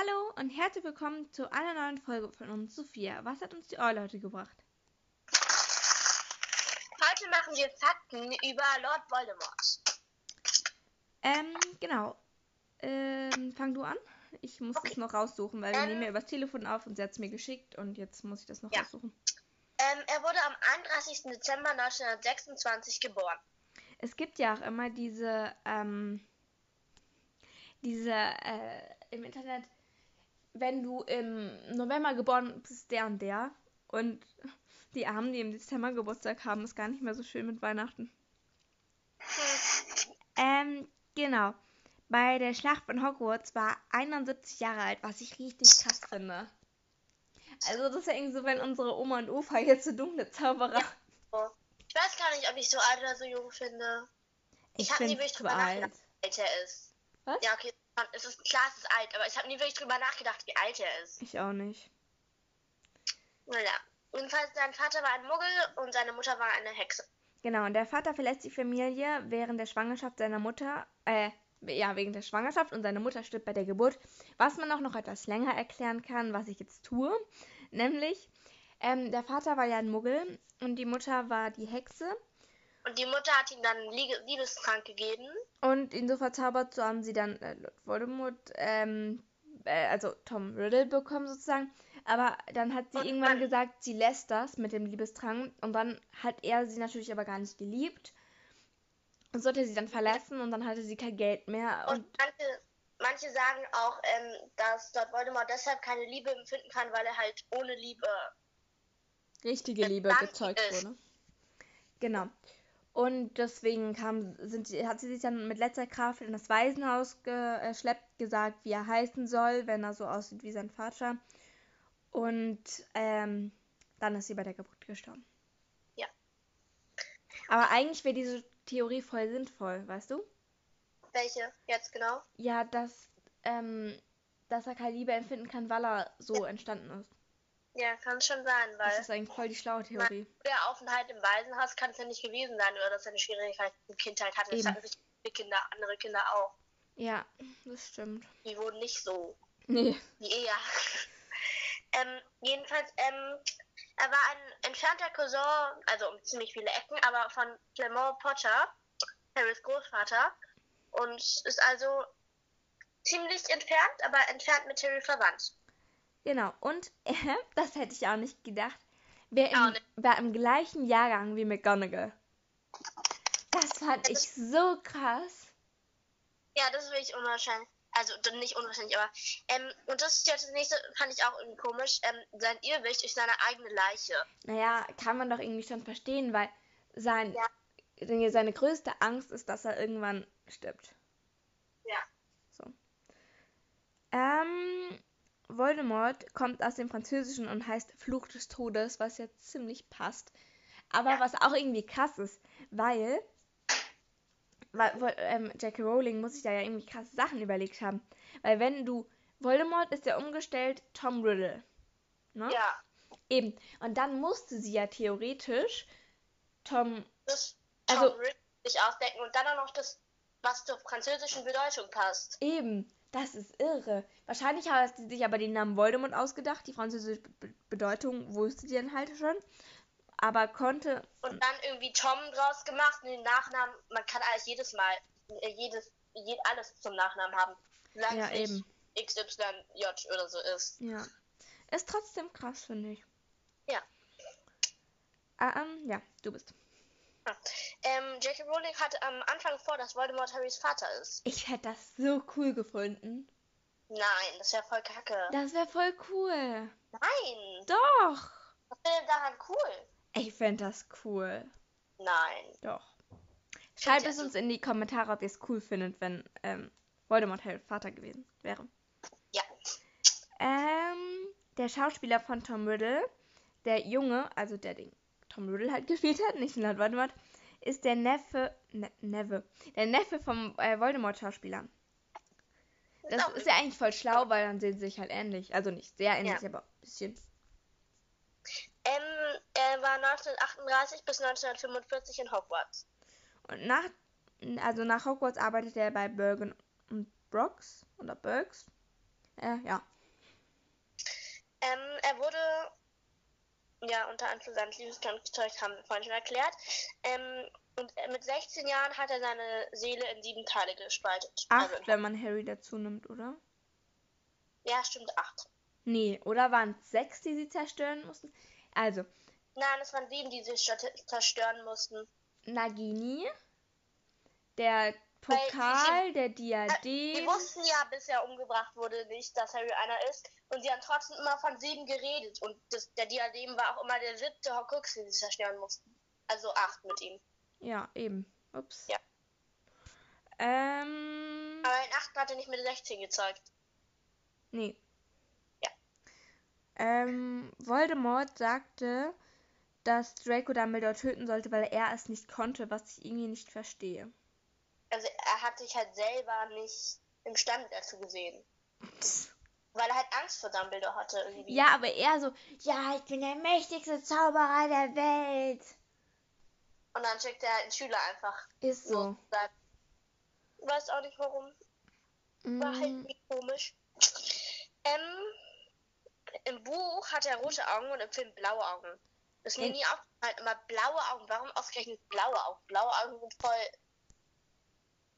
Hallo und herzlich willkommen zu einer neuen Folge von uns, Sophia. Was hat uns die Eule heute gebracht? Heute machen wir Fakten über Lord Voldemort. Ähm, genau. Ähm, fang du an. Ich muss Okay. das noch raussuchen, weil wir Ähm. nehmen ja übers Telefon auf und sie hat es mir geschickt und jetzt muss ich das noch Ja. raussuchen. Ähm, er wurde am 31. Dezember 1926 geboren. Es gibt ja auch immer diese, ähm, diese, äh, im Internet, wenn du im November geboren bist, der und der. Und die Armen, die im Dezember Geburtstag haben, ist gar nicht mehr so schön mit Weihnachten. Ähm, genau. Bei der Schlacht von Hogwarts war er 71 Jahre alt, was ich richtig krass finde. Also das ist ja irgendwie so, wenn unsere Oma und Opa jetzt so dunkle Zauberer. Ich weiß gar nicht, ob ich so alt oder so jung finde. Ich hab nie find's wirklich drüber nachgedacht. Wie alt er ist. Was? Ja, okay. Es ist klar, es ist alt, aber ich habe nie wirklich drüber nachgedacht, wie alt er ist. Ich auch nicht. Naja. Jedenfalls, sein Vater war ein Muggel und seine Mutter war eine Hexe. Genau, und der Vater verlässt die Familie während der Schwangerschaft seiner Mutter, äh, ja, wegen der Schwangerschaft und seine Mutter stirbt bei der Geburt. Was man auch noch etwas länger erklären kann, was ich jetzt tue, nämlich, ähm, der Vater war ja ein Muggel und die Mutter war die Hexe Und die Mutter hat ihm dann Liege- Liebestrank gegeben. und ihn so verzaubert, so haben sie dann äh, Lord Voldemort, ähm, äh, also Tom Riddle bekommen sozusagen. Aber dann hat sie Und irgendwann man- gesagt, sie lässt das mit dem Liebestrank und dann hat er sie natürlich aber gar nicht geliebt. Und sollte sie dann verlassen und dann hatte sie kein Geld mehr Und, und manche, manche sagen auch, ähm, dass Lord Voldemort deshalb keine Liebe empfinden kann, weil er halt ohne Liebe richtige Ja, Liebe gezeugt ist- wurde. Genau. Und deswegen kam, sind, hat sie sich dann mit letzter Kraft in das Waisenhaus geschleppt, gesagt, wie er heißen soll, wenn er so aussieht wie sein Vater. Und ähm, dann ist sie bei der Geburt gestorben. Ja. Aber eigentlich wäre diese Theorie voll sinnvoll, weißt du? Welche jetzt genau? Ja, dass, ähm, dass er keine Liebe empfinden kann, weil er so entstanden ist. Ja, kann schon sein, Das weil ist eigentlich voll die schlaue Theorie. der Aufenthalt im Waisenhaus kann es ja nicht gewesen sein, oder dass er eine Schwierigkeit in Kindheit hatte. Das Eben. hatten sich Kinder, andere Kinder auch. Ja, das stimmt. Die wurden nicht so Nee. wie er. ähm, jedenfalls, ähm, er war ein entfernter Cousin, also um ziemlich viele Ecken, aber von Clement Potter, Harrys Großvater, und ist also ziemlich entfernt, aber entfernt mit Harry verwandt. Genau, und äh, das hätte ich auch nicht gedacht, wer im, nicht. war im gleichen Jahrgang wie McGonagall. Das fand ich so krass. Ja, das ist wirklich unwahrscheinlich. Also nicht unwahrscheinlich, aber ähm, und das ist jetzt das nächste, fand ich auch irgendwie komisch. Ähm, sein Irrwicht ist seine eigene Leiche. Naja, kann man doch irgendwie schon verstehen, weil sein, Ja. seine größte Angst ist, dass er irgendwann stirbt. Ja. So. Ähm, Voldemort kommt aus dem Französischen und heißt Fluch des Todes, was ja ziemlich passt. Aber Ja. was auch irgendwie krass ist, weil, weil ähm, J.K. Rowling muss sich da ja irgendwie krasse Sachen überlegt haben. Weil wenn du, Voldemort ist ja umgestellt Tom Riddle. Ne? Ja, Eben. Und dann musste sie ja theoretisch Tom, das Also- Tom Riddle sich ausdenken und dann auch noch das, was zur französischen Bedeutung passt. eben, das ist irre. Wahrscheinlich hat sie sich aber den Namen Voldemort ausgedacht. Die französische Be Bedeutung wusste die dann halt schon. Aber konnte, Und dann irgendwie Tom draus gemacht und den Nachnamen, man kann alles jedes Mal, äh, jedes, je, alles zum Nachnamen haben. Solange Ja, eben. XYJ oder so ist. ja. Ist trotzdem krass, finde ich. Ja. Ähm, ja, du bist. Ähm, J.K. Rowling hatte am Anfang vor, dass Voldemort Harrys Vater ist. Ich hätte das so cool gefunden. Nein, das wäre voll kacke. Das wäre voll cool. Nein! Doch. Was wäre denn daran cool? Ich fände das cool. Nein. Doch. Schreibt es uns in die Kommentare, ob ihr es cool findet, wenn ähm, Voldemort Harry Vater gewesen wäre. Ja. Ähm, der Schauspieler von Tom Riddle, der Junge, also der den Tom Riddle halt gespielt hat, nicht Lord Voldemort, ist der Neffe, ne, Neffe, der Neffe vom äh, Voldemort-Schauspieler. Das ist ja eigentlich voll schlau, weil dann sehen sie sich halt ähnlich. Also nicht sehr ähnlich, Ja. aber ein bisschen. Ähm, er war 1938 bis 1945 in Hogwarts. Und nach, also nach Hogwarts arbeitet er bei Bergen und Brooks oder Burks. Äh, ja. Ähm, er wurde, ja, unter anderem seines Liebeskampfzeug haben wir vorhin schon erklärt. Ähm, und mit 16 Jahren hat er seine Seele in sieben Teile gespaltet. Acht, Also, wenn man Harry dazu nimmt, oder? ja, stimmt, acht. Nee, oder waren es sechs, die sie zerstören mussten? Also, Nein, es waren sieben, die sie zer- zerstören mussten. Nagini, der Pokal, der Wir Diadem. wussten ja, bis er umgebracht wurde, nicht, dass Harry einer ist. Und sie haben trotzdem immer von sieben geredet. Und das, der Diadem war auch immer der siebte Horcrux, den sie zerstören mussten. Also acht mit ihm. Ja, eben. Ups. Ja. Ähm. Aber den achten hat er nicht mit 16 gezeigt. Nee. Ja. Ähm, Voldemort sagte, dass Draco Dumbledore töten sollte, weil er es nicht konnte, was ich irgendwie nicht verstehe. Also er hat sich halt selber nicht imstande dazu gesehen. Weil er halt Angst vor Dumbledore hatte irgendwie. Ja, aber er so, ja, ich bin der mächtigste Zauberer der Welt. Und dann schickt er halt einen Schüler einfach. Ist so. Sagt, Weiß auch nicht warum. War halt Mm, irgendwie komisch. Ähm, Im Buch hat er rote Augen und im Film blaue Augen. Das ist mir nie aufgefallen. Immer blaue Augen. Warum ausgerechnet blaue Augen? Blaue Augen sind voll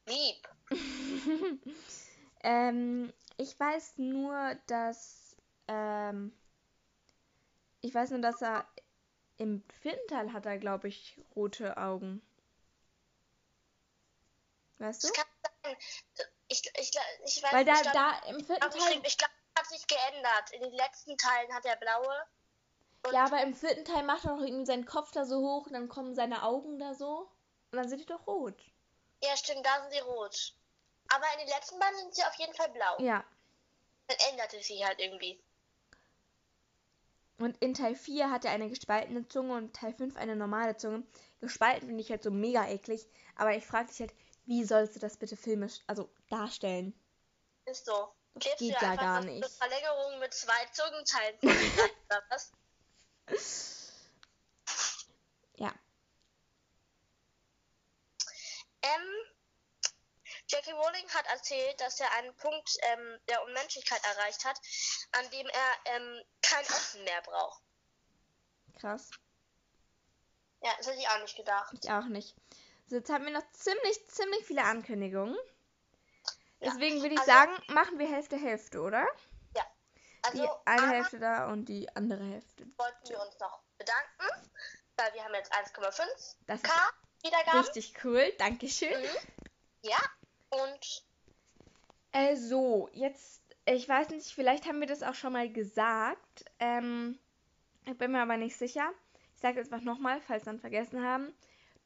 lieb. ähm, ich weiß nur, dass, ähm, ich weiß nur, dass er im vierten Teil hat er, glaube ich, rote Augen. Weißt du? Das kann sein. Ich, ich, ich weiß Weil da, ich da im vierten Teil, glaube, ich glaube, hat sich geändert. In den letzten Teilen hat er blaue. Ja, aber im vierten Teil macht er doch irgendwie seinen Kopf da so hoch und dann kommen seine Augen da so und dann sind die doch rot. Ja, stimmt, da sind sie rot. Aber in den letzten beiden sind sie auf jeden Fall blau. Ja. Dann ändert es sich halt irgendwie. Und in Teil 4 hat er eine gespaltene Zunge und Teil 5 eine normale Zunge. Gespalten finde ich halt so mega eklig. Aber ich frage dich halt, wie sollst du das bitte filmisch, also darstellen? Ist so. Das Klebst geht ja gar eine nicht. Verlängerung mit zwei Zungenteilen vor oder was? Ja. Ähm, Jackie Rowling hat erzählt, dass er einen Punkt ähm, der Unmenschlichkeit erreicht hat, an dem er ähm, kein Essen mehr braucht. Krass. Ja, das hätte ich auch nicht gedacht. Ich auch nicht. So, jetzt haben wir noch ziemlich, ziemlich viele Ankündigungen. Ja. Deswegen würde ich Also- sagen, machen wir Hälfte, Hälfte, oder? Also, Die eine Hälfte da und die andere Hälfte. wollten wir uns noch bedanken, weil wir haben jetzt 1,5 Das ist K Wiedergaben. richtig cool. Dankeschön. Mhm. Ja, und Äh, so, jetzt, ich weiß nicht, vielleicht haben wir das auch schon mal gesagt. Ähm, ich bin mir aber nicht sicher. Ich sage es einfach nochmal, falls wir dann vergessen haben.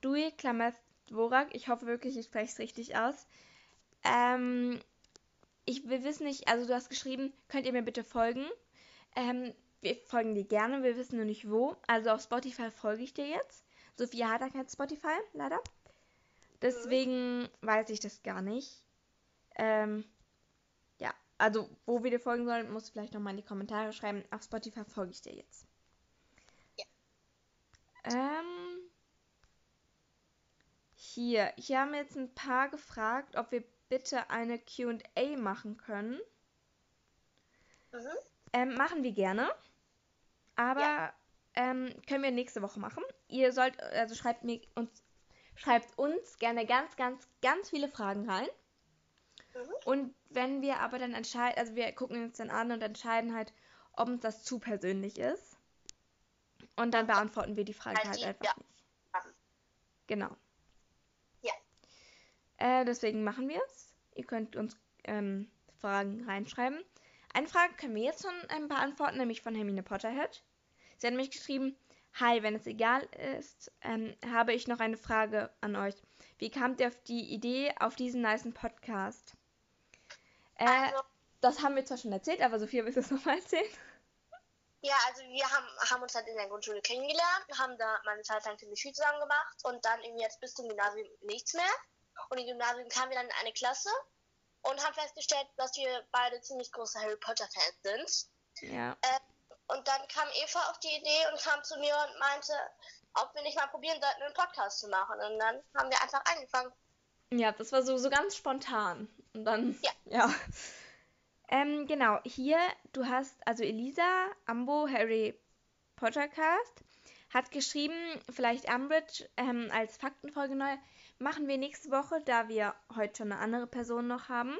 Dui Klameth Dvorak, ich hoffe wirklich, ich spreche es richtig aus. Ähm, ich will wissen nicht, also du hast geschrieben, könnt ihr mir bitte folgen? Ähm, wir folgen dir gerne, wir wissen nur nicht wo. Also auf Spotify folge ich dir jetzt. Sophia hat da kein Spotify, leider. Deswegen weiß ich das gar nicht. Ähm, ja, also wo wir dir folgen sollen, musst du vielleicht nochmal in die Kommentare schreiben. Auf Spotify folge ich dir jetzt. Ja. Ähm, hier, hier haben jetzt ein paar gefragt, ob wir bitte eine Q&A machen können. mhm. Ähm, machen wir gerne. Aber Ja. Ähm, können wir nächste Woche machen. Ihr sollt, also schreibt mir uns, schreibt uns gerne ganz, ganz, ganz viele Fragen rein. Mhm. Und wenn wir aber dann entscheiden, also wir gucken uns dann an und entscheiden halt, ob uns das zu persönlich ist. Und dann beantworten wir die Frage Halt halt einfach wir nicht. Genau. Ja. Äh, deswegen machen wir es. Ihr könnt uns ähm, Fragen reinschreiben. Eine Frage können wir jetzt schon ähm, beantworten, nämlich von Hermine Potterhead. Sie hat nämlich geschrieben, Hi, wenn es egal ist, ähm, habe ich noch eine Frage an euch. Wie kamt ihr auf die Idee auf diesen nicen Podcast? Äh, Also, das haben wir zwar schon erzählt, aber Sophia, willst du es nochmal erzählen? ja, also wir haben, haben uns halt in der Grundschule kennengelernt, haben da mal eine Zeit lang ziemlich viel zusammen gemacht und dann irgendwie jetzt bis zum Gymnasium nichts mehr. Und im Gymnasium kamen wir dann in eine Klasse und haben festgestellt, dass wir beide ziemlich große Harry Potter Fans sind. Ja. Und dann kam Eva auf die Idee und kam zu mir und meinte, ob wir nicht mal probieren sollten, einen Podcast zu machen. Und dann haben wir einfach angefangen. Ja, das war so, so ganz spontan. Und dann, Ja. ja. Ähm, genau, hier, du hast, also Elisa, Ambo, Harry Pottercast, hat geschrieben, vielleicht Ambridge ähm, als Faktenfolge neu machen wir nächste Woche, da wir heute schon eine andere Person noch haben.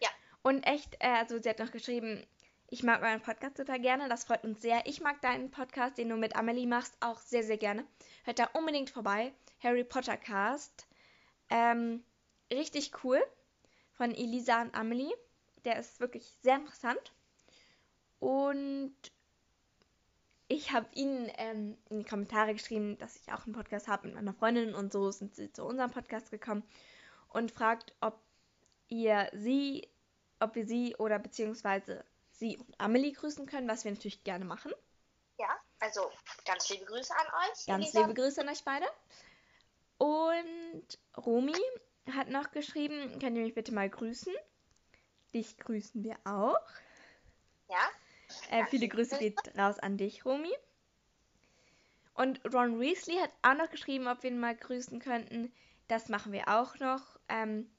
Ja. Und echt, äh, also sie hat noch geschrieben, ich mag euren Podcast super gerne, das freut uns sehr. Ich mag deinen Podcast, den du mit Amelie machst, auch sehr, sehr gerne. Hört da unbedingt vorbei. Harry Potter Cast. Ähm, richtig cool. Von Elisa und Amelie. Der ist wirklich sehr interessant. Und ich habe ihnen ähm, in die Kommentare geschrieben, dass ich auch einen Podcast habe mit meiner Freundin und so sind sie zu unserem Podcast gekommen und fragt, ob ihr sie, ob wir sie oder beziehungsweise sie und Amelie grüßen können, was wir natürlich gerne machen. Ja, also ganz liebe Grüße an euch. Ganz liebe Grüße an euch beide. Und Romy hat noch geschrieben, könnt ihr mich bitte mal grüßen? Dich grüßen wir auch. Ja, Äh, viele Grüße geht raus an dich, Romy. Und Ron Weasley hat auch noch geschrieben, ob wir ihn mal grüßen könnten. Das machen wir auch noch. Ähm,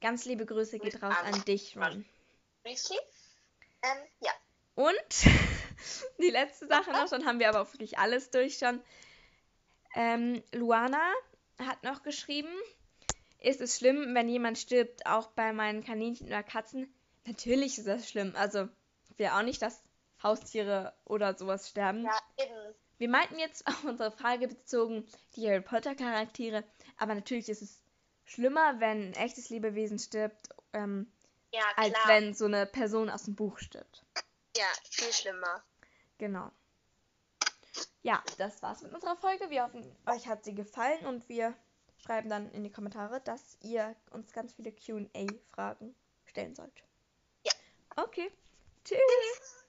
ganz liebe Grüße geht raus an dich, Ron. Weasley. Ähm, ja. Und die letzte Sache noch, dann haben wir aber auch wirklich alles durch schon. Ähm, Luana hat noch geschrieben, ist es schlimm, wenn jemand stirbt, auch bei meinen Kaninchen oder Katzen? Natürlich ist das schlimm. Also, ich will auch nicht, dass Haustiere oder sowas sterben. Ja, eben. Wir meinten jetzt auf unsere Frage bezogen die Harry Potter Charaktere, aber natürlich ist es schlimmer, wenn ein echtes Lebewesen stirbt, ähm, Ja, als klar. wenn so eine Person aus dem Buch stirbt. Ja, viel schlimmer. Genau. Ja, das war's mit unserer Folge. Wir hoffen, euch hat sie gefallen und wir schreiben dann in die Kommentare, dass ihr uns ganz viele QA-Fragen stellen sollt. Ja. Okay. Tschüss.